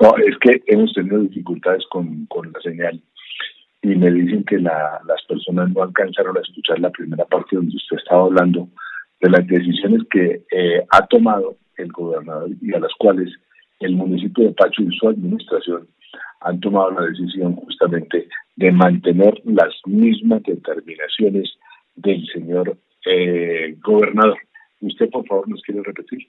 No, es que hemos tenido dificultades con, con la señal y me dicen que la, las personas no alcanzaron a escuchar la primera parte donde usted estaba hablando de las decisiones que eh, ha tomado el gobernador y a las cuales el municipio de Pacho y su administración han tomado la decisión justamente de mantener las mismas determinaciones del señor eh, gobernador. ¿Usted, por favor, nos quiere repetir?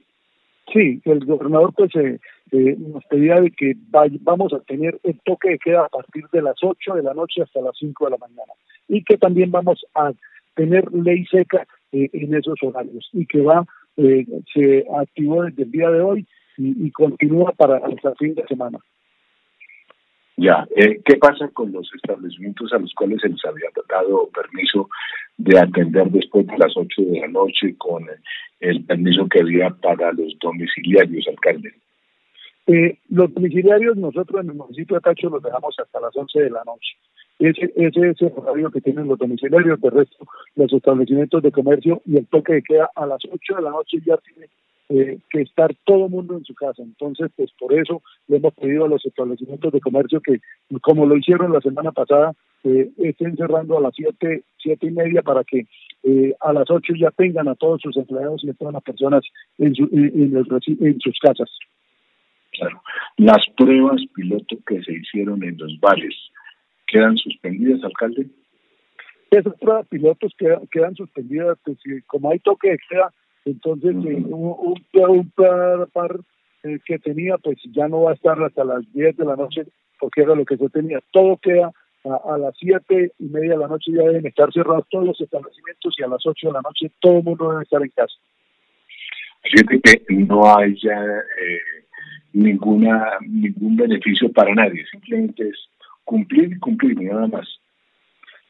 Sí, el gobernador pues eh, eh, nos pedía de que vamos a tener el toque de queda a partir de las 8 de la noche hasta las 5 de la mañana y que también vamos a tener ley seca eh, en esos horarios y que va se activó desde el día de hoy y, y continúa para hasta fin de semana. Ya, eh, ¿qué pasa con los establecimientos a los cuales se les había dado permiso de atender después de las 8 de la noche con el permiso que había para los domiciliarios, alcalde? Eh, los domiciliarios nosotros en el municipio de Tacho los dejamos hasta las 11 de la noche. Ese, ese es el horario que tienen los domiciliarios, de resto los establecimientos de comercio y el toque de queda a las 8 de la noche ya tiene eh, que estar todo el mundo en su casa. Entonces, pues por eso le hemos pedido a los establecimientos de comercio que, como lo hicieron la semana pasada, eh, estén cerrando a las siete, siete y media para que eh, a las ocho ya tengan a todos sus empleados y a todas las personas en, su, en, en sus casas. Claro. Las pruebas piloto que se hicieron en los bares quedan suspendidas, alcalde. Esas pruebas pilotos quedan, quedan suspendidas, pues, como hay toque de queda, entonces, eh, un, un, par, eh, que tenía, pues ya no va a estar hasta las 10 de la noche, porque era lo que se tenía. Todo queda a, las 7 y media de la noche, ya deben estar cerrados todos los establecimientos y a las 8 de la noche todo el mundo debe estar en casa. Fíjate que no hay ya eh, ninguna, ningún beneficio para nadie, simplemente es cumplir y cumplir, nada más.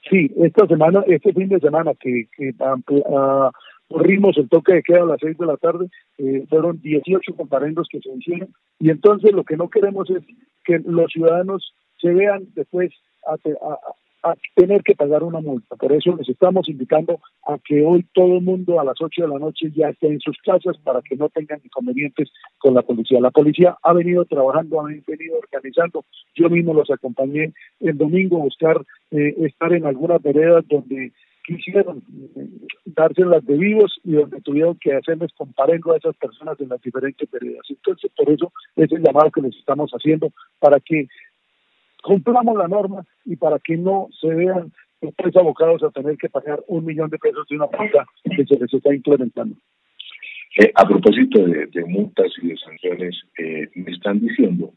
Sí, esta semana, este fin de semana que, que uh, corrimos el toque de queda a las seis de la tarde, eh, fueron 18 comparendos que se hicieron y entonces lo que no queremos es que los ciudadanos se vean después a, tener que pagar una multa. Por eso les estamos invitando a que hoy todo el mundo a las 8 de la noche ya esté en sus casas para que no tengan inconvenientes con la policía. La policía ha venido trabajando, ha venido organizando. Yo mismo los acompañé el domingo a buscar eh, estar en algunas veredas donde quisieron eh, dárselas de vivos y donde tuvieron que hacerles comparengo a esas personas en las diferentes veredas. Entonces, por eso es el llamado que les estamos haciendo para que cumplamos la norma y para que no se vean después abocados a tener que pagar un millón de pesos de una multa que se les está implementando. Eh, a propósito de, multas y de sanciones, eh, me están diciendo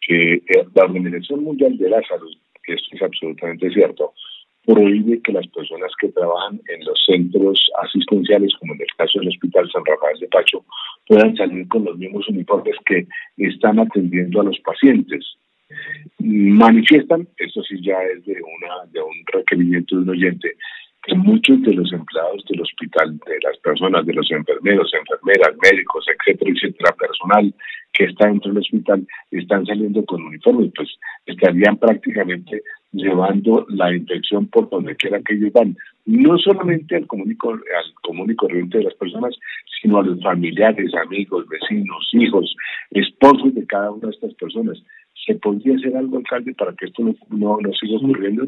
que la Organización Mundial de la Salud, que esto es absolutamente cierto, prohíbe que las personas que trabajan en los centros asistenciales, como en el caso del Hospital San Rafael de Pacho, puedan salir con los mismos uniformes que están atendiendo a los pacientes. Manifiestan, esto sí ya es de, una, de un requerimiento de un oyente, que muchos de los empleados del hospital, de las personas, de los enfermeros, enfermeras, médicos, etcétera, etcétera, personal que está dentro del hospital, están saliendo con uniformes, pues estarían prácticamente llevando la infección por donde quiera que ellos van, no solamente al común, y, al común y corriente de las personas, sino a los familiares, amigos, vecinos, hijos, esposos de cada una de estas personas. ¿Se podría hacer algo, alcalde, para que esto no, no, no siga ocurriendo?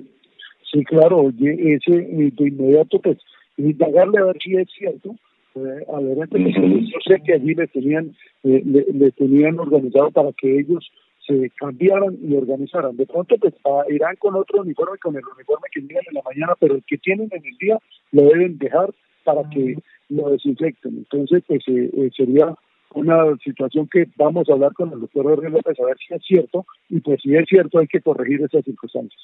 Sí, claro, oye, ese eh, de inmediato, pues, indagarle a ver si es cierto. Eh, a ver, yo sé que allí le tenían, eh, le, tenían organizado para que ellos se cambiaran y organizaran. De pronto, pues irán con otro uniforme, con el uniforme que tienen en la mañana, pero el que tienen en el día lo deben dejar para que lo desinfecten. Entonces, pues eh, eh, sería una situación que vamos a hablar con el doctor Jorge López a ver si es cierto, y pues si es cierto hay que corregir esas circunstancias.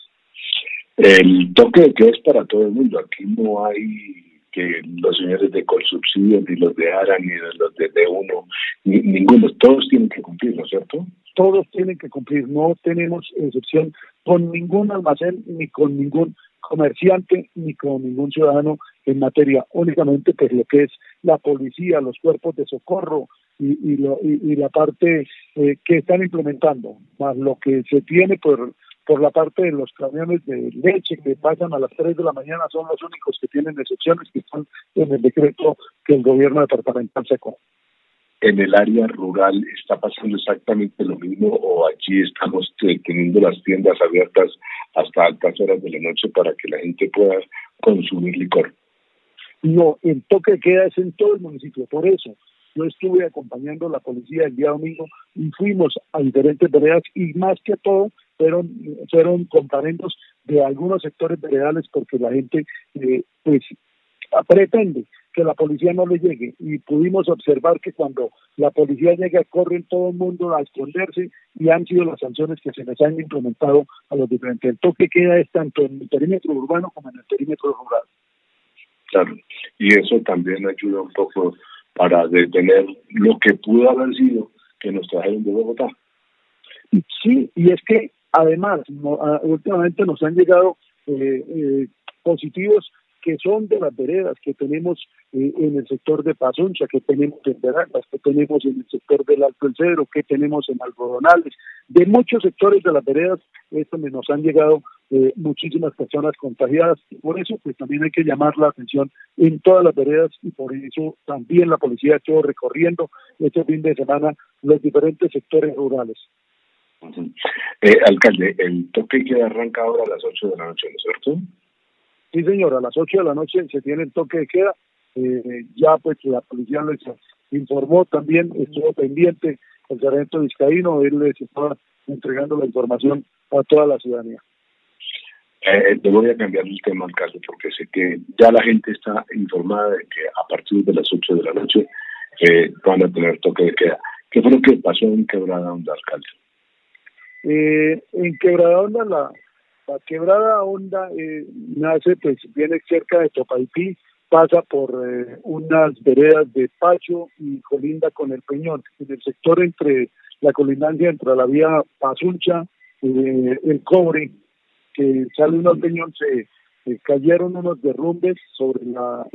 El toque de queda es para todo el mundo. Aquí no hay que los señores de Colsubsidio, ni los de ARA, ni los de D1, ni, ninguno. Todos tienen que cumplir, ¿no es cierto? Todos tienen que cumplir. No tenemos excepción con ningún almacén, ni con ningún comerciante, ni con ningún ciudadano en materia. Únicamente pues lo que es la policía, los cuerpos de socorro y, lo, y, la parte eh, que están implementando, más lo que se tiene por por la parte de los camiones de leche que pasan a las 3 de la mañana son los únicos que tienen excepciones que están en el decreto que el gobierno departamental sacó. En el área rural está pasando exactamente lo mismo o allí estamos teniendo las tiendas abiertas hasta altas horas de la noche para que la gente pueda consumir licor. No, el toque queda es en todo el municipio, por eso yo estuve acompañando a la policía el día domingo y fuimos a diferentes veredas y más que todo fueron, fueron comparendos de algunos sectores veredales porque la gente eh, pues pretende que la policía no le llegue y pudimos observar que cuando la policía llega corren todo el mundo a esconderse y han sido las sanciones que se les han implementado a los diferentes. El toque queda es tanto en el perímetro urbano como en el perímetro rural. Claro, y eso también ayuda un poco para detener lo que pudo haber sido que nos trajeron de Bogotá. Sí, y es que además ah, últimamente nos han llegado eh, eh, positivos que son de las veredas que tenemos eh, en el sector de Pazuncha, que tenemos en Veragas, que tenemos en el sector del Alto El Cedro, que tenemos en Algodonales, de muchos sectores de las veredas, es donde nos han llegado eh, muchísimas personas contagiadas. Y por eso, pues también hay que llamar la atención en todas las veredas y por eso también la policía estuvo recorriendo este fin de semana los diferentes sectores rurales. Eh, alcalde, el toque que arranca ahora a las 8 de la noche, ¿no es cierto? Sí, señor, a las 8 de la noche se tiene el toque de queda. Eh, ya pues la policía les informó también, estuvo pendiente el sargento vizcaíno, él les estaba entregando la información a toda la ciudadanía. Eh, te voy a cambiar el tema al caso porque sé que ya la gente está informada de que a partir de las 8 de la noche eh, van a tener toque de queda. ¿Qué fue lo que pasó en Quebrada Onda, alcalde? Eh, en Quebrada Onda la, la quebrada Honda eh, nace, pues viene cerca de Topaipí, pasa por eh, unas veredas de Pacho y colinda con el Peñón. En el sector entre la colindancia entre la vía Pazuncha, eh, el Cobre, que sale al Peñón, se cayeron unos derrumbes sobre la,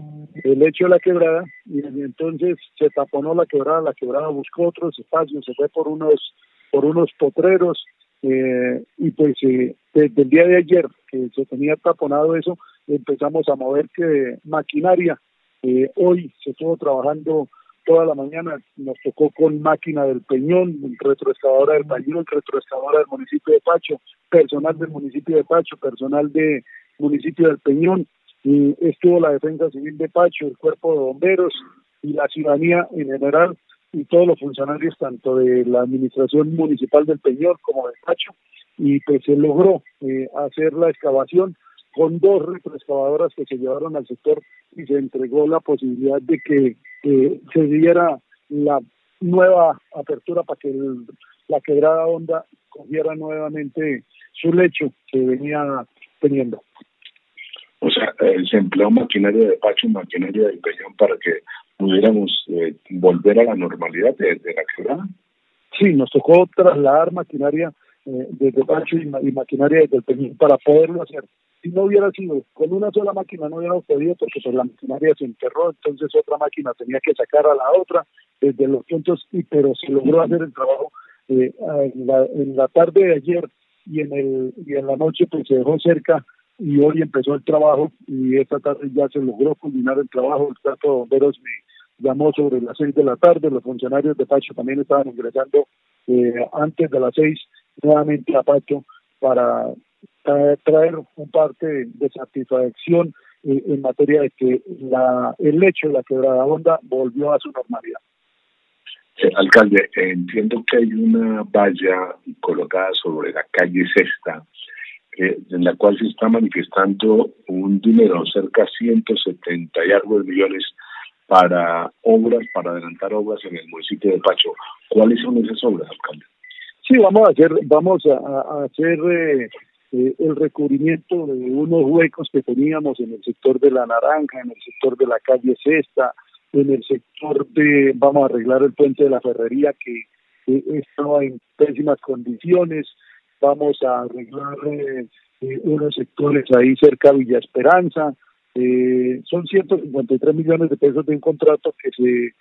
el lecho de la quebrada y entonces se taponó la quebrada, la quebrada buscó otros espacios, se fue por unos por unos potreros eh, y pues eh, desde el día de ayer que se tenía taponado eso, empezamos a mover que maquinaria. Eh, hoy se estuvo trabajando toda la mañana, nos tocó con máquina del Peñón, retroexcavadora del Peñón, retroexcavadora del municipio de Pacho, personal del municipio de Pacho, personal de municipio del Peñón, y estuvo la defensa civil de Pacho, el cuerpo de bomberos y la ciudadanía en general y todos los funcionarios tanto de la administración municipal del Peñol como de Pacho y pues se logró eh, hacer la excavación con dos retroexcavadoras que se llevaron al sector y se entregó la posibilidad de que se diera la nueva apertura para que la quebrada onda cogiera nuevamente su lecho que venía teniendo. O sea, eh, se empleó maquinaria de Pacho, maquinaria de Peñón para que pudiéramos eh, volver a la normalidad de, la quebrada. Sí, nos tocó trasladar maquinaria eh, desde Pacho y, maquinaria desde el Peñón para poderlo hacer. Si no hubiera sido con una sola máquina, no hubiéramos podido porque pues, la maquinaria se enterró, entonces otra máquina tenía que sacar a la otra desde los puntos, y pero se logró hacer el trabajo eh, en, la, en la tarde de ayer y en el y en la noche pues se dejó cerca y hoy empezó el trabajo y esta tarde ya se logró culminar el trabajo. El cuerpo de bomberos me llamó sobre las seis de la tarde, los funcionarios de Pacho también estaban ingresando eh, antes de las seis nuevamente a Pacho para traer, un parte de satisfacción eh, en materia de que la, el lecho de la quebrada onda volvió a su normalidad. Eh, alcalde, entiendo que hay una valla colocada sobre la calle Sexta en la cual se está manifestando un dinero, cerca de 170 y algo de millones para obras, para adelantar obras en el municipio de Pacho. ¿Cuáles son esas obras, alcalde? Sí, vamos a hacer, vamos a, hacer eh, eh, el recubrimiento de unos huecos que teníamos en el sector de la Naranja, en el sector de la calle Cesta, en el sector de, vamos a arreglar el puente de la Ferrería que estaba en pésimas condiciones, vamos a arreglar eh, eh, unos sectores ahí cerca de Villa Esperanza. Eh, son 153 millones de pesos de un contrato que se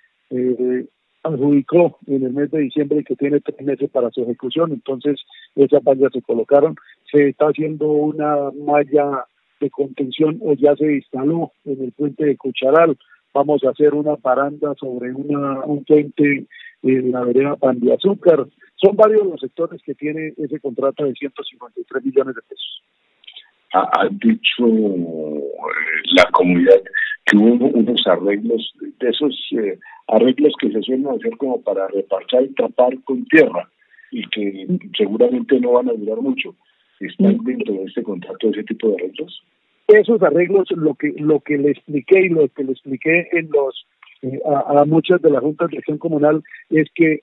adjudicó en el mes de diciembre y que tiene tres meses para su ejecución. Entonces, esas vallas se colocaron. Se está haciendo una malla de contención o ya se instaló en el puente de Cucharal. vamos a hacer una paranda sobre una, un puente en la vereda Pan de Azúcar. Son varios los sectores que tiene ese contrato de 153 millones de pesos. Ha, dicho eh, la comunidad que hubo unos arreglos, de esos eh, arreglos que se suelen hacer como para reparchar y tapar con tierra y que seguramente no van a durar mucho. ¿Están mm. dentro de este contrato ese tipo de arreglos? Esos arreglos, lo que lo que le expliqué y lo que le expliqué en los eh, a, muchas de las juntas de acción comunal es que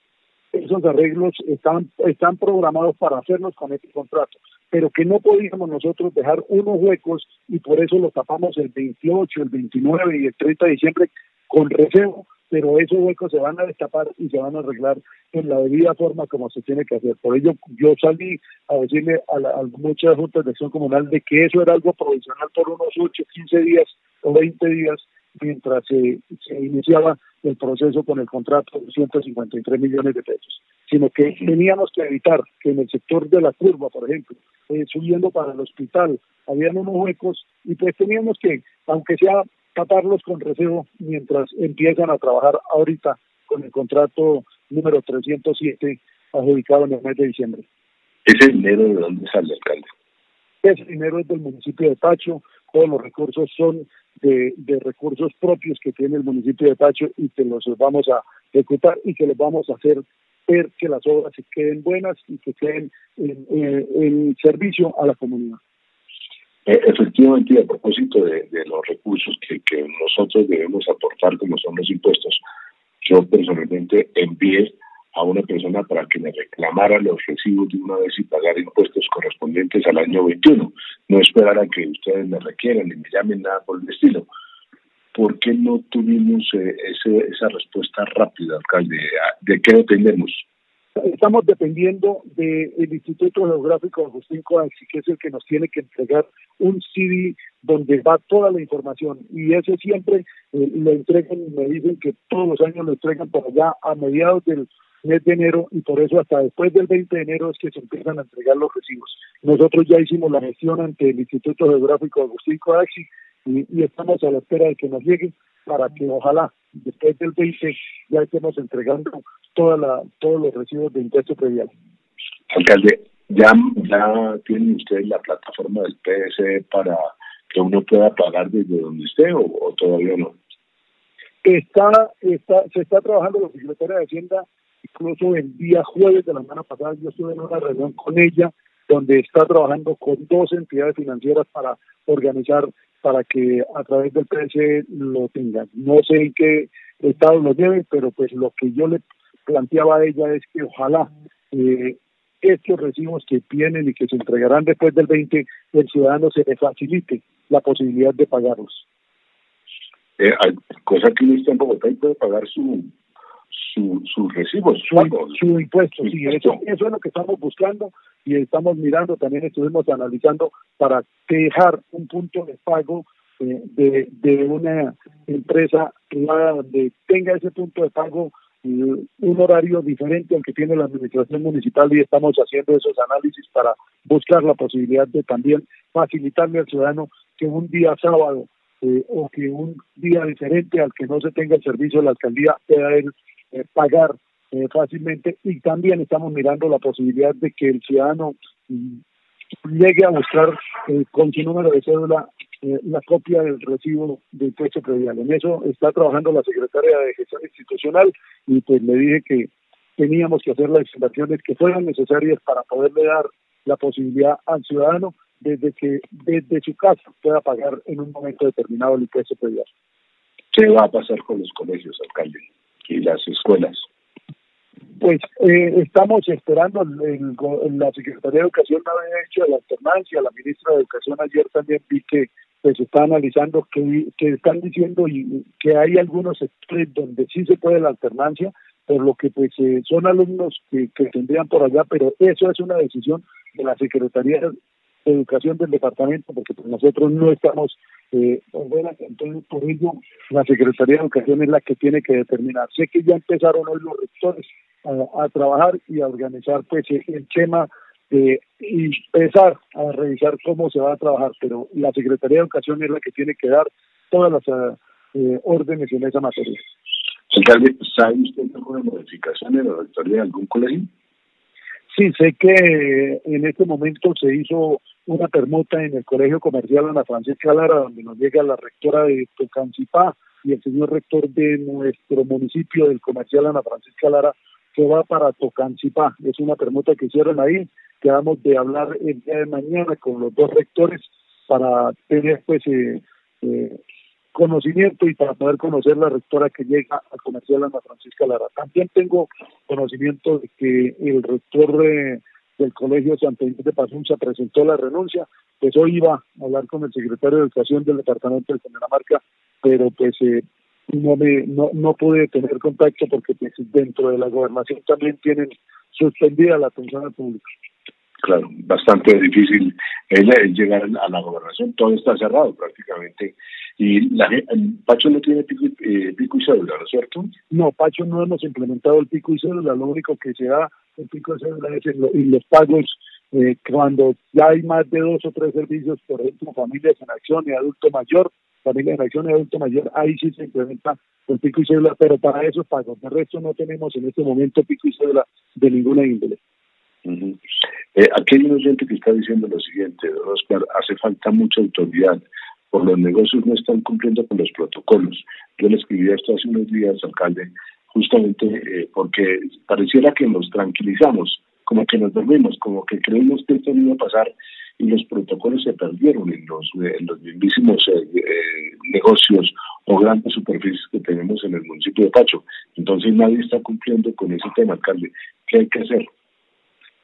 esos arreglos están, están programados para hacerlos con este contrato, pero que no podíamos nosotros dejar unos huecos y por eso los tapamos el 28, el 29 y el 30 de diciembre con reservo, pero esos huecos se van a destapar y se van a arreglar en la debida forma como se tiene que hacer. Por ello, yo salí a decirle a, a muchas juntas de acción comunal de que eso era algo provisional por unos 8, 15 días o 20 días mientras se, iniciaba el proceso con el contrato de 153 millones de pesos, sino que teníamos que evitar que en el sector de la curva, por ejemplo, eh, subiendo para el hospital, habían unos huecos y pues teníamos que, aunque sea taparlos con recebo mientras empiezan a trabajar ahorita con el contrato número 307 adjudicado en el mes de diciembre. ¿Ese dinero de dónde sale, alcalde? Ese dinero es del municipio de Pacho, todos los recursos son de, recursos propios que tiene el municipio de Pacho y que los vamos a ejecutar y que les vamos a hacer ver que las obras se queden buenas y que queden en, servicio a la comunidad. Eh, efectivamente, a propósito de, los recursos que, que nosotros debemos aportar, como son los impuestos, yo personalmente envié a una persona para que me reclamara los recibos de una vez y pagar impuestos correspondientes al año 21. No esperar a que ustedes me requieran y me llamen nada por el estilo. ¿Por qué no tuvimos eh, ese, esa respuesta rápida, alcalde? ¿De qué dependemos? Estamos dependiendo del Instituto Geográfico de Agustín Coaxi, que es el que nos tiene que entregar un CD donde va toda la información. Y ese siempre eh, lo entregan, me dicen que todos los años lo entregan por allá a mediados del mes de enero y por eso hasta después del 20 de enero es que se empiezan a entregar los recibos. Nosotros ya hicimos la gestión ante el Instituto Geográfico Agustín Coaxi y, estamos a la espera de que nos llegue para que ojalá después del 20 ya estemos entregando toda la, todos los recibos de impuesto predial. Alcalde, ¿ya, ¿ya tienen ustedes la plataforma del PSE para que uno pueda pagar desde donde esté o, todavía no? Está, está, se está trabajando la Secretaría de Hacienda Incluso el día jueves de la semana pasada yo estuve en una reunión con ella donde está trabajando con dos entidades financieras para organizar para que a través del PSE lo tengan. No sé en qué estado lo lleven, pero pues lo que yo le planteaba a ella es que ojalá eh, estos recibos que vienen y que se entregarán después del 20, el ciudadano se le facilite la posibilidad de pagarlos. Eh, cosa que está en Bogotá y puede pagar su su, sus recibos, su, su impuesto. Sí, Eso, eso es lo que estamos buscando y estamos mirando, también estuvimos analizando para dejar un punto de pago eh, de, de una empresa privada donde tenga ese punto de pago eh, un horario diferente al que tiene la administración municipal y estamos haciendo esos análisis para buscar la posibilidad de también facilitarle al ciudadano que un día sábado eh, o que un día diferente al que no se tenga el servicio de la alcaldía pueda ir eh, pagar eh, fácilmente y también estamos mirando la posibilidad de que el ciudadano mm, llegue a buscar eh, con su número de cédula la copia del recibo de impuesto predial. En eso está trabajando la Secretaría de Gestión Institucional y pues le dije que teníamos que hacer las instalaciones que fueran necesarias para poderle dar la posibilidad al ciudadano desde que desde su casa pueda pagar en un momento determinado el impuesto predial. ¿Qué va a pasar con los colegios, alcalde? Y las escuelas? Pues eh, estamos esperando, el, la Secretaría de Educación no hecho la alternancia, la ministra de Educación ayer también vi que pues está analizando que, que están diciendo y que hay algunos sectores donde sí se puede la alternancia, por lo que pues eh, son alumnos que, que tendrían por allá, pero eso es una decisión de la Secretaría Educación del departamento, porque pues nosotros no estamos eh, entonces por ello la Secretaría de Educación es la que tiene que determinar. Sé que ya empezaron hoy los rectores a, trabajar y a organizar pues el tema de empezar a revisar cómo se va a trabajar, pero la Secretaría de Educación es la que tiene que dar todas las eh, órdenes en esa materia. Alcalde, ¿sabe usted alguna modificación en la rectoría de algún colegio? Sí, sé que en este momento se hizo una permuta en el Colegio Comercial Ana Francisca Lara, donde nos llega la rectora de Tocancipá y el señor rector de nuestro municipio del Comercial Ana Francisca Lara, que va para Tocancipá. Es una permuta que hicieron ahí. Quedamos de hablar el día de mañana con los dos rectores para tener pues eh, eh, conocimiento y para poder conocer la rectora que llega al comercial Ana Francisca Lara. También tengo conocimiento de que el rector del Colegio Santa Inés de Pazunza presentó la renuncia, pues hoy iba a hablar con el secretario de Educación del Departamento de Cundinamarca, pero pues eh, no me no, no pude tener contacto porque pues, dentro de la gobernación también tienen suspendida la atención al público. Claro, bastante difícil llegar a la gobernación, todo está cerrado prácticamente y la, Pacho no tiene pico, eh, pico y cédula, ¿no es cierto? No, Pacho no hemos implementado el pico y cédula, lo único que se da el pico y cédula es en, los pagos eh, cuando ya hay más de dos o tres servicios, por ejemplo, familias en acción y adulto mayor, familias en acción y adulto mayor, ahí sí se implementa el pico y cédula, pero para esos pagos, de resto no tenemos en este momento pico y cédula de ninguna índole. Eh, aquí hay un oyente que está diciendo lo siguiente, Oscar, hace falta mucha autoridad por los negocios no están cumpliendo con los protocolos. Yo le escribí esto hace unos días, alcalde, justamente eh, porque pareciera que nos tranquilizamos, como que nos dormimos, como que creemos que esto no iba a pasar y los protocolos se perdieron en los, en mismísimos eh, eh, negocios o grandes superficies que tenemos en el municipio de Pacho. Entonces nadie está cumpliendo con ese tema, alcalde. ¿Qué hay que hacer?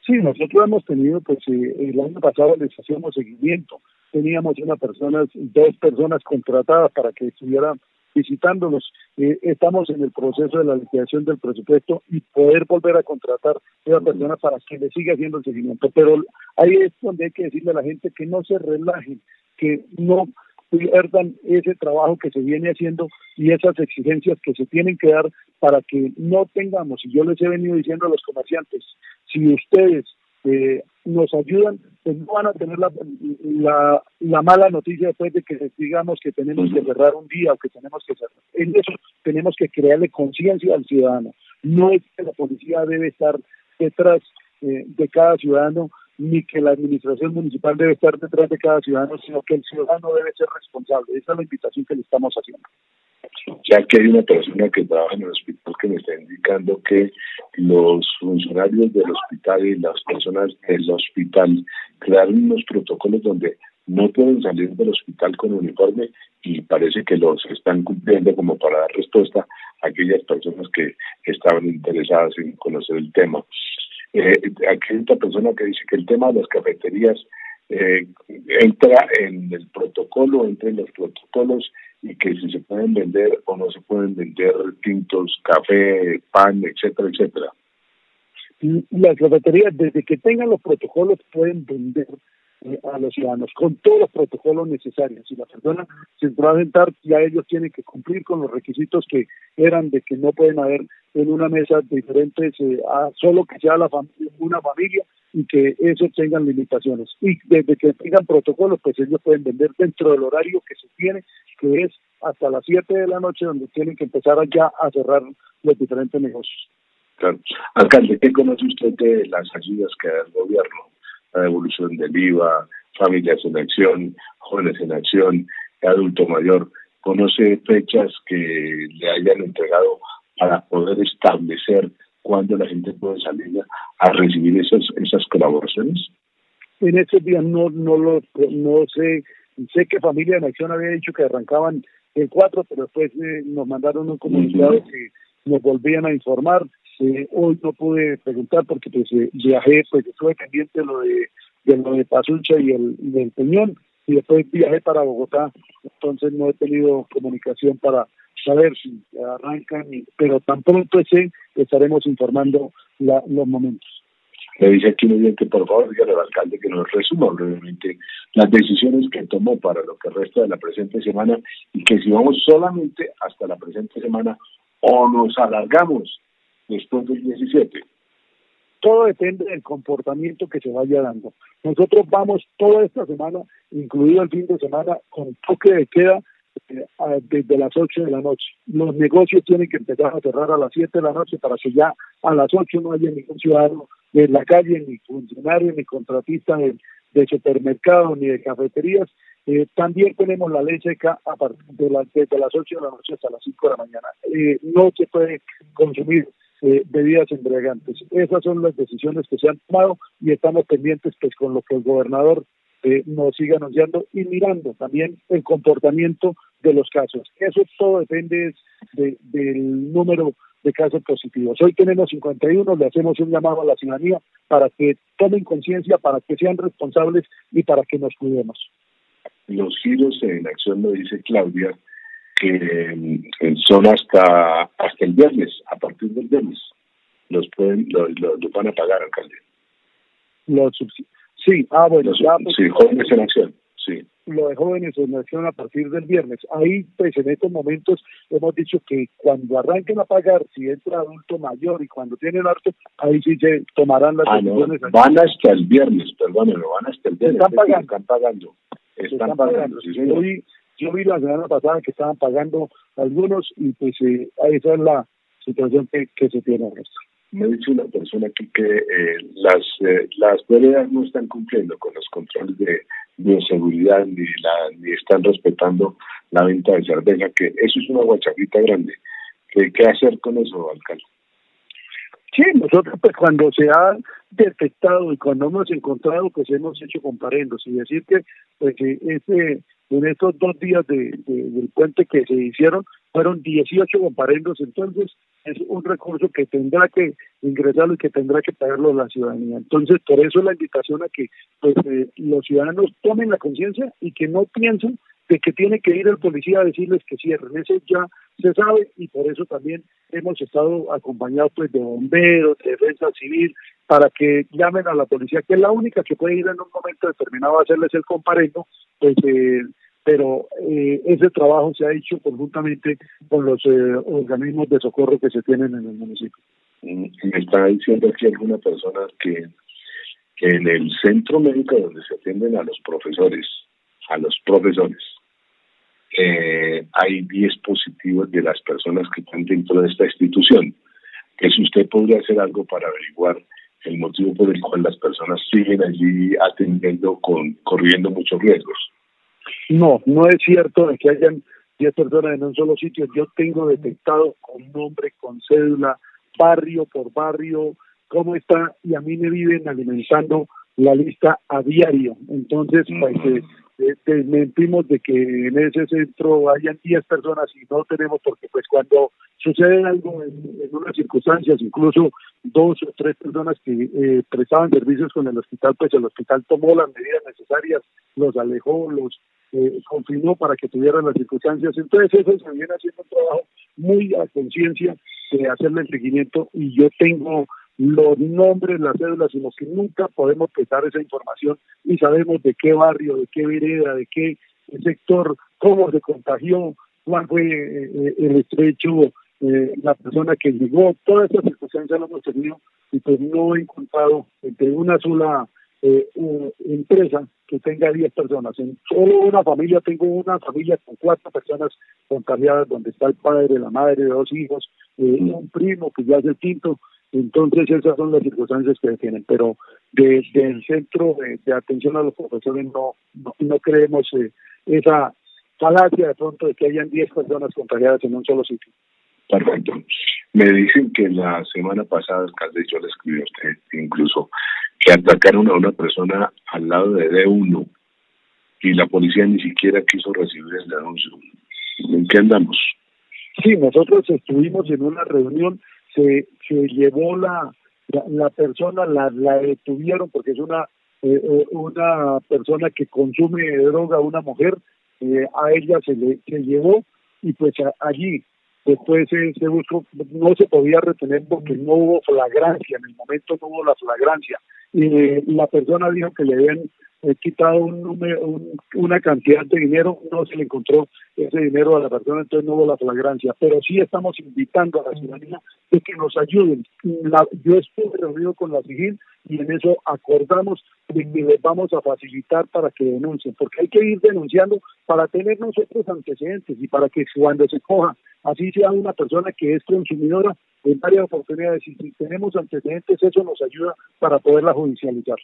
Sí, nosotros hemos tenido, pues el año pasado les hacíamos seguimiento teníamos una persona, dos personas contratadas para que estuvieran visitándonos. Eh, estamos en el proceso de la liquidación del presupuesto y poder volver a contratar a esa persona para que le siga haciendo el seguimiento. Pero ahí es donde hay que decirle a la gente que no se relajen, que no pierdan ese trabajo que se viene haciendo y esas exigencias que se tienen que dar para que no tengamos, y yo les he venido diciendo a los comerciantes, si ustedes eh, nos ayudan, pues no van a tener la, la, mala noticia después de que digamos que tenemos que cerrar un día o que tenemos que cerrar. En eso tenemos que crearle conciencia al ciudadano. No es que la policía debe estar detrás eh, de cada ciudadano, ni que la administración municipal debe estar detrás de cada ciudadano, sino que el ciudadano debe ser responsable. Esa es la invitación que le estamos haciendo ya que hay una persona que trabaja en el hospital que me está indicando que los funcionarios del hospital y las personas del hospital crearon unos protocolos donde no pueden salir del hospital con uniforme y parece que los están cumpliendo como para dar respuesta a aquellas personas que estaban interesadas en conocer el tema. Eh, aquí hay otra persona que dice que el tema de las cafeterías eh, entra en el protocolo, entra en los protocolos y que si se pueden vender o no se pueden vender tintos, café, pan, etcétera, etcétera. Las cafeterías, desde que tengan los protocolos, pueden vender a los ciudadanos con todos los protocolos necesarios. Si la persona se va a sentar, ya ellos tienen que cumplir con los requisitos que eran de que no pueden haber en una mesa diferentes, eh, solo que sea la una familia y que eso tengan limitaciones. Y desde que tengan protocolos, pues ellos pueden vender dentro del horario que se tiene, que es hasta las 7 de la noche, donde tienen que empezar ya a cerrar los diferentes negocios. Claro. Alcalde, ¿qué conoce usted de las ayudas que da el gobierno? La devolución del IVA, familias en acción, jóvenes en acción, adulto mayor. ¿Conoce fechas que le hayan entregado para poder establecer cuándo la gente puede salir a recibir esas, esas colaboraciones? En estos días no, no, lo, no sé, sé que Familia en Acción había dicho que arrancaban el 4, pero después eh, nos mandaron un comunicado que nos volvían a informar. Eh, hoy no pude preguntar porque pues eh, viajé, pues estuve pendiente de lo de, de lo de Pazuncha y el del Peñón y después viajé para Bogotá, entonces no he tenido comunicación para saber si arrancan, pero tan pronto ese estaremos informando la, los momentos. Le dice aquí bien que por favor dígale al alcalde que nos resuma brevemente las decisiones que tomó para lo que resta de la presente semana y que si vamos solamente hasta la presente semana o nos alargamos después del 17. Todo depende del comportamiento que se vaya dando. Nosotros vamos toda esta semana, incluido el fin de semana, con toque de queda eh, desde las 8 de la noche. Los negocios tienen que empezar a cerrar a las 7 de la noche para que ya a las 8 no haya ningún ciudadano en la calle, ni funcionario, ni contratista de, de supermercado, ni de cafeterías. Eh, también tenemos la ley seca a partir de las, desde las 8 de la noche hasta las 5 de la mañana. Eh, no se puede consumir eh, bebidas embriagantes. Esas son las decisiones que se han tomado y estamos pendientes pues con lo que el gobernador eh, nos siga anunciando y mirando también el comportamiento de los casos. Eso todo depende de, del número de casos positivos. Hoy tenemos 51, le hacemos un llamado a la ciudadanía para que tomen conciencia, para que sean responsables y para que nos cuidemos. Los giros en acción, lo dice Claudia, que eh, son hasta hasta el viernes, a partir del viernes. Los pueden los, van a pagar, alcalde. Los Sí, ah, bueno, ya, pues, sí, jóvenes en acción, sí. Lo de jóvenes en acción a partir del viernes. Ahí, pues, en estos momentos hemos dicho que cuando arranquen a pagar, si entra adulto mayor y cuando tienen harto, ahí sí se tomarán las ah, decisiones. van hasta el viernes, perdónenlo, van hasta el viernes. Están pagando. Están pagando. Están, pagando, sí, yo vi la semana pasada que estaban pagando algunos y pues eh, esa es la situación que, que se tiene ahora me ha dicho una persona aquí que eh, las eh, las no están cumpliendo con los controles de bioseguridad ni la ni están respetando la venta de cerveza que eso es una guachafita grande ¿qué, qué hacer con eso alcalde? Sí, nosotros pues cuando se ha detectado y cuando hemos encontrado pues hemos hecho comparendos y decir que pues ese en estos dos días de, del puente que se hicieron fueron 18 comparendos, entonces es un recurso que tendrá que ingresarlo y que tendrá que pagarlo la ciudadanía. Entonces, por eso la invitación a que pues, eh, los ciudadanos tomen la conciencia y que no piensen de que tiene que ir el policía a decirles que cierren. Eso ya se sabe y por eso también hemos estado acompañados pues de bomberos, de defensa civil, para que llamen a la policía, que es la única que puede ir en un momento determinado a hacerles el comparendo, pues eh, pero eh, ese trabajo se ha hecho conjuntamente con los eh, organismos de socorro que se tienen en el municipio. Mm, me está diciendo aquí alguna persona que, en el centro médico donde se atienden a los profesores, a los profesores, eh, hay 10 positivos de las personas que están dentro de esta institución. Que si usted podría hacer algo para averiguar el motivo por el cual las personas siguen allí atendiendo con corriendo muchos riesgos. No, no es cierto de que hayan 10 personas en un solo sitio. Yo tengo detectado con nombre, con cédula, barrio por barrio, cómo está, y a mí me viven alimentando la lista a diario. Entonces, pues, eh, eh, desmentimos de que en ese centro hayan 10 personas y no tenemos, porque pues cuando sucede algo en, unas circunstancias, incluso dos o tres personas que eh, prestaban servicios con el hospital, pues el hospital tomó las medidas necesarias, los alejó, los eh, confirmó para que tuvieran las circunstancias. Entonces eso se viene haciendo un trabajo muy a conciencia de hacerle el seguimiento y yo tengo los nombres, las cédulas, sino que nunca podemos prestar esa información y sabemos de qué barrio, de qué vereda, de qué sector, cómo se contagió, cuál fue eh, eh, el estrecho, eh, la persona que llegó, todas esas circunstancias lo hemos tenido y pues no he encontrado entre una sola eh, empresa que tenga 10 personas. En solo una familia tengo una familia con cuatro personas contagiadas, donde está el padre, la madre, dos hijos, un primo que ya es el quinto. Entonces esas son las circunstancias que tienen. Pero desde el centro de, atención a los profesores no, no, creemos eh, esa falacia de pronto de que hayan 10 personas contagiadas en un solo sitio. Perfecto. Me dicen que la semana pasada, alcalde, yo le escribí a usted incluso, que atacaron a una persona al lado de D1 y la policía ni siquiera quiso recibir el anuncio. ¿En qué andamos? Sí, nosotros estuvimos en una reunión, se, se llevó la, la, persona, la, la detuvieron porque es una, eh, eh, una persona que consume droga, una mujer, eh, a ella se le se llevó y pues allí Después se buscó, no se podía retener porque no hubo flagrancia, en el momento no hubo la flagrancia. Y la persona dijo que le habían he quitado un número, una cantidad de dinero, no se le encontró ese dinero a la persona, entonces no hubo la flagrancia. Pero sí estamos invitando a la ciudadanía de que nos ayuden. yo estuve reunido con la CIGIL y en eso acordamos de que les vamos a facilitar para que denuncien, porque hay que ir denunciando para tener nosotros antecedentes y para que cuando se coja, así sea una persona que es consumidora, en varias oportunidades, y si tenemos antecedentes, eso nos ayuda para poderla judicializar.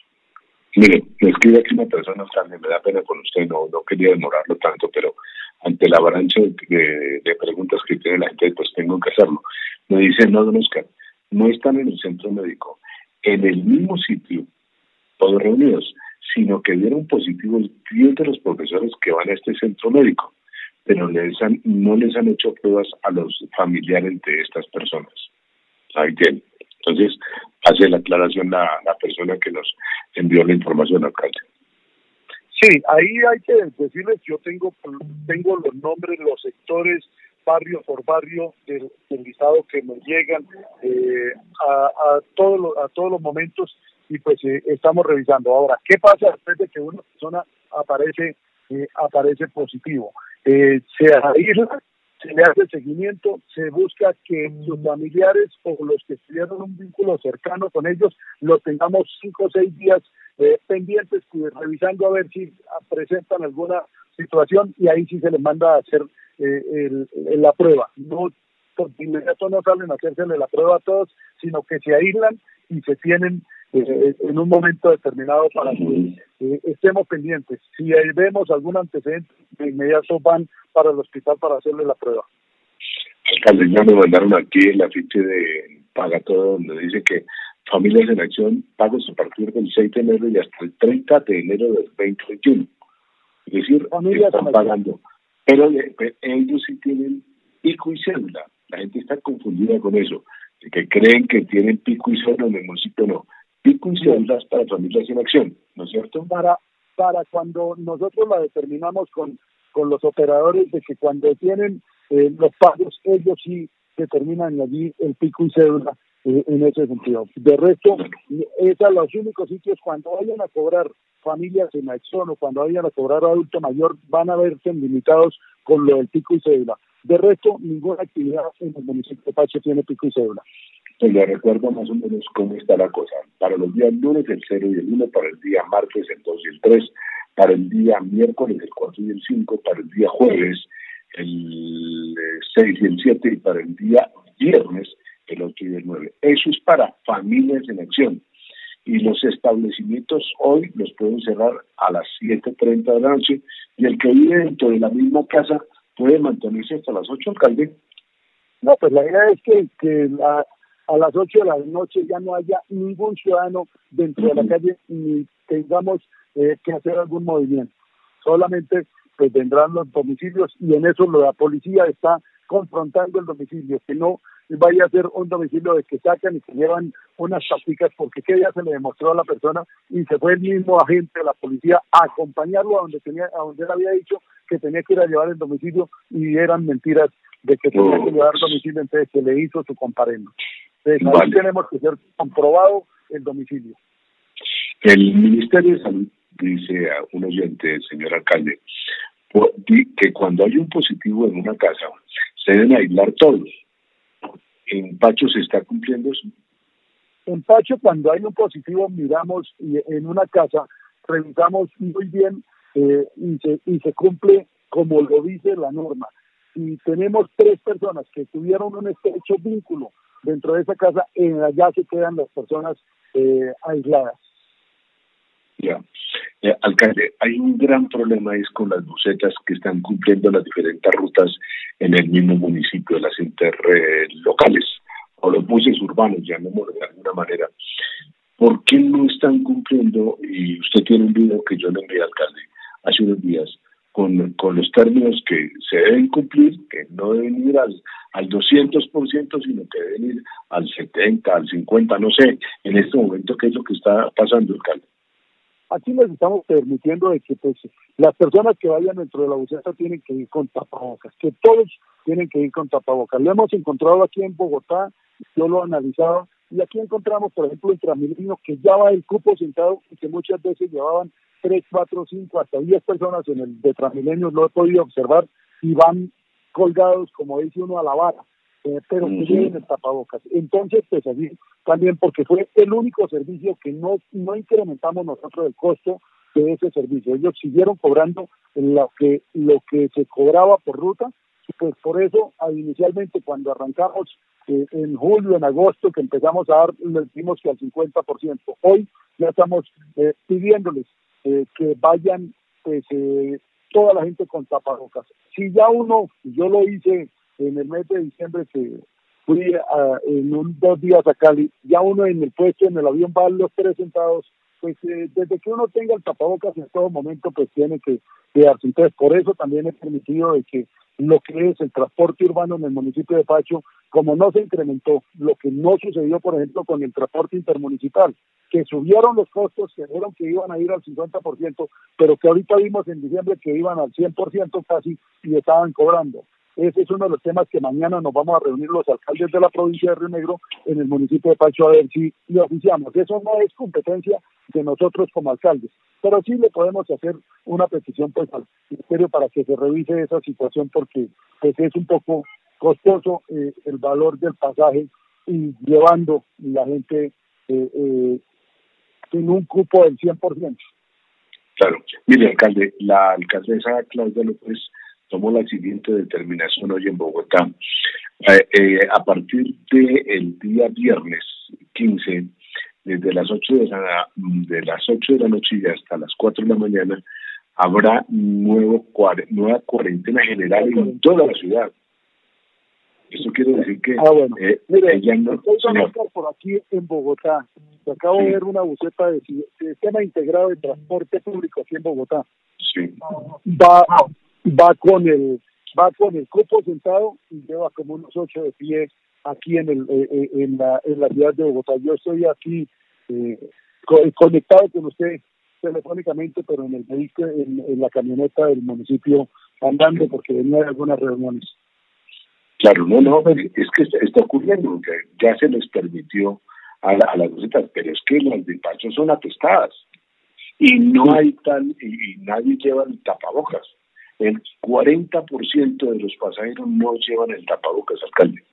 Mire, me escribe aquí una persona, también me da pena con usted, no, no quería demorarlo tanto, pero ante la avalancha de, preguntas que tiene la gente, pues tengo que hacerlo. Me dice, no, don Oscar, no están en el centro médico, en el mismo sitio, todos reunidos, sino que dieron positivo el 10 de los profesores que van a este centro médico, pero les han, no les han hecho pruebas a los familiares de estas personas. Ahí tienen. Entonces, hace la aclaración la, la persona que nos envió la información, alcalde. Sí, ahí hay que decirles, yo tengo, tengo los nombres, los sectores, barrio por barrio del, listado que nos llegan eh, a, a, todos a todos los momentos y pues eh, estamos revisando. Ahora, ¿qué pasa después de que una persona aparece eh, aparece positivo? se aísla se le hace seguimiento, se busca que sus familiares o los que tuvieron un vínculo cercano con ellos lo tengamos cinco o seis días eh, pendientes, revisando a ver si presentan alguna situación y ahí sí se les manda a hacer eh, la prueba. No por inmediato no salen a hacerse la prueba a todos, sino que se aíslan y se tienen eh, en un momento determinado para que eh, estemos pendientes. Si vemos algún antecedente, de inmediato van para el hospital para hacerle la prueba. Alcalde, ya me mandaron aquí el afiche de Paga Todo, donde dice que Familias en Acción pagos a partir del 6 de enero y hasta el 30 de enero del 2021. Es decir, Familias están pagando. Pero ellos sí tienen pico y cédula. La gente está confundida con eso, que creen que tienen pico y cédula en el municipio, no pico y para familias en acción, ¿no es cierto? Para, para cuando nosotros la determinamos con, con los operadores de que cuando tienen eh, los pagos, ellos sí determinan allí el pico y cédula eh, en ese sentido. De resto, es a los únicos sitios cuando vayan a cobrar familias en acción o cuando vayan a cobrar adulto mayor, van a verse limitados con lo del pico y cédula. De resto, ninguna actividad en el municipio de Pacho tiene pico y cédula. Pues le recuerdo más o menos cómo está la cosa. Para los días lunes el 0 y el 1, para el día martes el 2 y el 3, para el día miércoles el 4 y el 5, para el día jueves el 6 eh, y el 7 y para el día viernes el 8 y el 9. Eso es para familias en acción. Y los establecimientos hoy los pueden cerrar a las 7.30 de la noche y el que vive dentro de la misma casa puede mantenerse hasta las 8, alcalde. No, pues la idea es que, que la, a las 8 de la noche ya no haya ningún ciudadano dentro de la calle ni tengamos eh, que hacer algún movimiento. Solamente pues vendrán los domicilios y en eso la policía está confrontando el domicilio, que no vaya a ser un domicilio de que sacan y se llevan unas tácticas porque que ya se le demostró a la persona y se fue el mismo agente de la policía a acompañarlo a donde tenía a donde él había dicho que tenía que ir a llevar el domicilio y eran mentiras de que tenía que llevar el domicilio entonces se le hizo su comparendo. Entonces, tenemos que ser comprobado el domicilio. El Ministerio de Salud dice a un oyente, señor alcalde, que cuando hay un positivo en una casa, se deben aislar todos. ¿En Pacho se está cumpliendo eso? En Pacho, cuando hay un positivo, miramos en una casa, revisamos muy bien eh, y, se, y se cumple como lo dice la norma. Si tenemos tres personas que tuvieron un estrecho vínculo dentro de esa casa, en allá se quedan las personas eh, aisladas. Ya. Eh, alcalde, hay un gran problema es con las bucetas que están cumpliendo las diferentes rutas en el mismo municipio, las interlocales o los buses urbanos, llamémoslo de alguna manera. ¿Por qué no están cumpliendo? Y usted tiene un video que yo le envié, alcalde, hace unos días, con, con los términos que se deben cumplir, que no deben ir al, al 200%, sino que deben ir al 70, al 50, no sé, en este momento qué es lo que está pasando, alcalde. Aquí les estamos permitiendo de que pues, las personas que vayan dentro de la buceta tienen que ir con tapabocas, que todos tienen que ir con tapabocas. Lo hemos encontrado aquí en Bogotá, yo lo he analizado Y aquí encontramos, por ejemplo, el Transmilenio, que ya va el cupo sentado y que muchas veces llevaban 3, 4, 5, hasta 10 personas en el de Transmilenio, lo he podido observar, y van colgados, como dice uno, a la vara, eh, pero que lleven el tapabocas. Entonces, pues así, también porque fue el único servicio que no, no incrementamos nosotros el costo de ese servicio. Ellos siguieron cobrando lo que, lo que se cobraba por ruta, y pues por eso inicialmente cuando arrancamos eh, en julio, en agosto, que empezamos a dar, les dimos que al 50%. Hoy ya estamos eh, pidiéndoles eh, que vayan pues toda la gente con tapabocas. Si ya uno, yo lo hice en el mes de diciembre que fui en un, dos días a Cali, ya uno en el puesto, en el avión va los tres sentados, pues desde que uno tenga el tapabocas en todo momento, pues tiene que quedarse. Entonces, por eso también he permitido de que lo que es el transporte urbano en el municipio de Pacho, como no se incrementó, lo que no sucedió, por ejemplo, con el transporte intermunicipal, que subieron los costos, que dijeron que iban a ir al 50%, pero que ahorita vimos en diciembre que iban al 100% casi y estaban cobrando. Ese es uno de los temas que mañana nos vamos a reunir los alcaldes de la provincia de Río Negro en el municipio de Pacho a ver si lo oficiamos. Eso no es competencia de nosotros como alcaldes, pero sí le podemos hacer una petición pues al ministerio para que se revise esa situación porque pues es un poco costoso eh, el valor del pasaje y llevando la gente eh, eh, un cupo del 100%. Claro, mire alcalde, la alcaldesa Claudia López tomó la siguiente determinación hoy en Bogotá. Eh, a partir del día viernes 15, desde las 8 de la, de las 8 de la noche hasta las 4 de la mañana, habrá nuevo nueva cuarentena general en toda la ciudad. Eso quiere decir que ah, bueno. eh, Mire, ella no, por aquí en Bogotá. Acabo de ver una buceta de sistema integrado de transporte público aquí en Bogotá. Sí. Va va con el va con el cupo sentado y lleva como unos ocho de pie aquí en el eh, eh, en la en la ciudad de Bogotá. Yo estoy aquí eh, conectado con usted telefónicamente, pero en el vehículo, en, la camioneta del municipio andando porque venía de algunas reuniones. Claro, no, no, es que está, ocurriendo, ya se les permitió a, a las bucetas, pero es que las de Pacho son atestadas y no hay tal, y, y nadie lleva el tapabocas el 40% de los pasajeros no llevan el tapabocas, alcalde.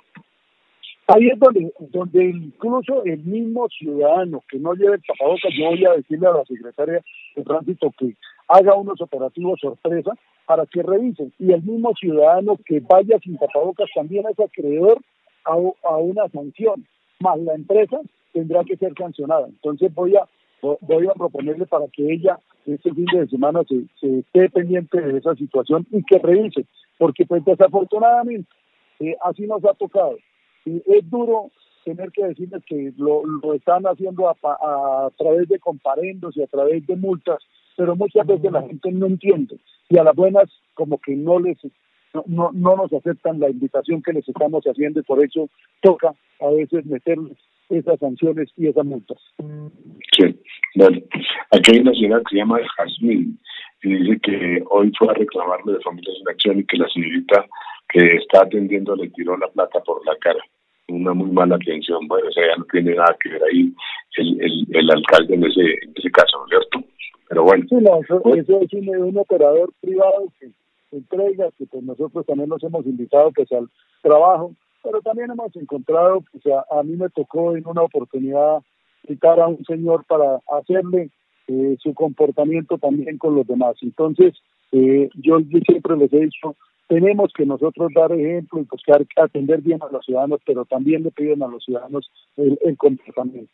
Ahí es donde, donde incluso el mismo ciudadano que no lleve el tapabocas, yo voy a decirle a la secretaria de tránsito que haga unos operativos sorpresa para que revisen. Y el mismo ciudadano que vaya sin tapabocas también es acreedor a, a una sanción, más la empresa tendrá que ser sancionada. Entonces voy a voy a proponerle para que ella este fin de semana se, se esté pendiente de esa situación y que revise, porque pues desafortunadamente eh, así nos ha tocado. Y es duro tener que decirles que lo, lo están haciendo a, a, través de comparendos y a través de multas, pero muchas veces la gente no entiende. Y a las buenas como que no les no, no, no nos aceptan la invitación que les estamos haciendo y por eso toca a veces meterles esas sanciones y esas multas. Sí, bueno, aquí hay una ciudad que se llama Jazmín y dice que hoy fue a reclamarle de Familias en Acción y que la señorita que está atendiendo le tiró la plata por la cara. Una muy mala atención. Bueno, o sea, ya no tiene nada que ver ahí el, el, el alcalde en ese, en ese caso, ¿no es cierto? Pero bueno. Sí, no, eso, eso es un, un, operador privado que entrega, que pues nosotros también nos hemos invitado pues al trabajo pero también hemos encontrado, o sea, a mí me tocó en una oportunidad citar a un señor para hacerle eh, su comportamiento también con los demás. Entonces, eh, yo, siempre les he dicho, tenemos que nosotros dar ejemplo y buscar atender bien a los ciudadanos, pero también le piden a los ciudadanos el, comportamiento.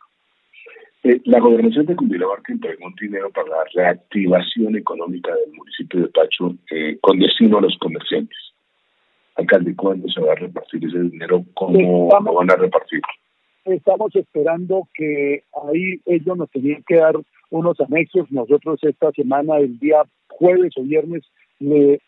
Eh, la gobernación de Cundinamarca entregó un dinero para la reactivación económica del municipio de Pacho con destino a los comerciantes alcalde, ¿cuándo se va a repartir ese dinero? ¿Cómo lo van a repartir? Estamos esperando que ahí ellos nos tenían que dar unos anexos. Nosotros esta semana, el día jueves o viernes, le,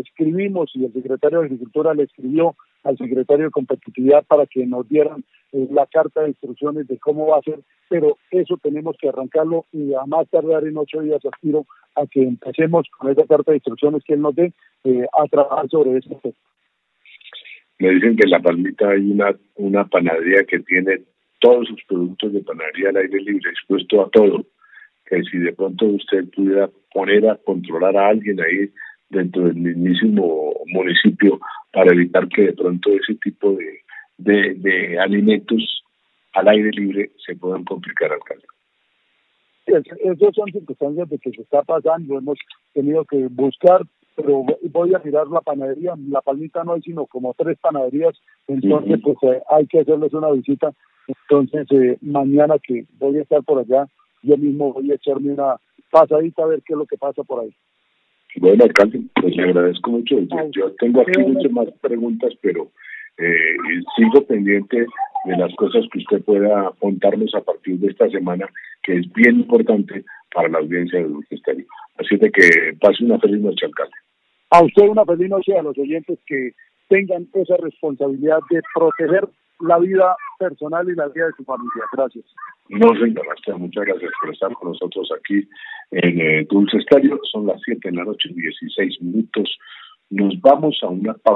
escribimos y el secretario de Agricultura le escribió al secretario de Competitividad para que nos dieran eh, la carta de instrucciones de cómo va a ser, pero eso tenemos que arrancarlo y a más tardar en ocho días aspiro a que empecemos con esa carta de instrucciones que él nos dé eh, a trabajar sobre este me dicen que en La Palmita hay una, una panadería que tiene todos sus productos de panadería al aire libre, expuesto a todo, que si de pronto usted pudiera poner a controlar a alguien ahí dentro del mismísimo municipio para evitar que de pronto ese tipo de, de, de alimentos al aire libre se puedan complicar, alcalde. Esas son circunstancias de que se está pasando, hemos tenido que buscar, pero voy a mirar la panadería, la palmita no hay sino como tres panaderías, entonces pues eh, hay que hacerles una visita, entonces eh, mañana que voy a estar por allá, yo mismo voy a echarme una pasadita a ver qué es lo que pasa por ahí. Bueno, alcalde, pues le agradezco mucho. Yo, tengo aquí muchas más preguntas, pero eh, sigo pendiente de las cosas que usted pueda contarnos a partir de esta semana, que es bien importante para la audiencia del Ministerio. Así de que pase una feliz noche, alcalde. A usted una feliz noche a los oyentes que tengan esa responsabilidad de proteger la vida personal y la vida de su familia. Gracias. No, señor muchas gracias por estar con nosotros aquí en eh, Dulce Estadio. Son las 7 de la noche, 16 minutos. Nos vamos a una pausa.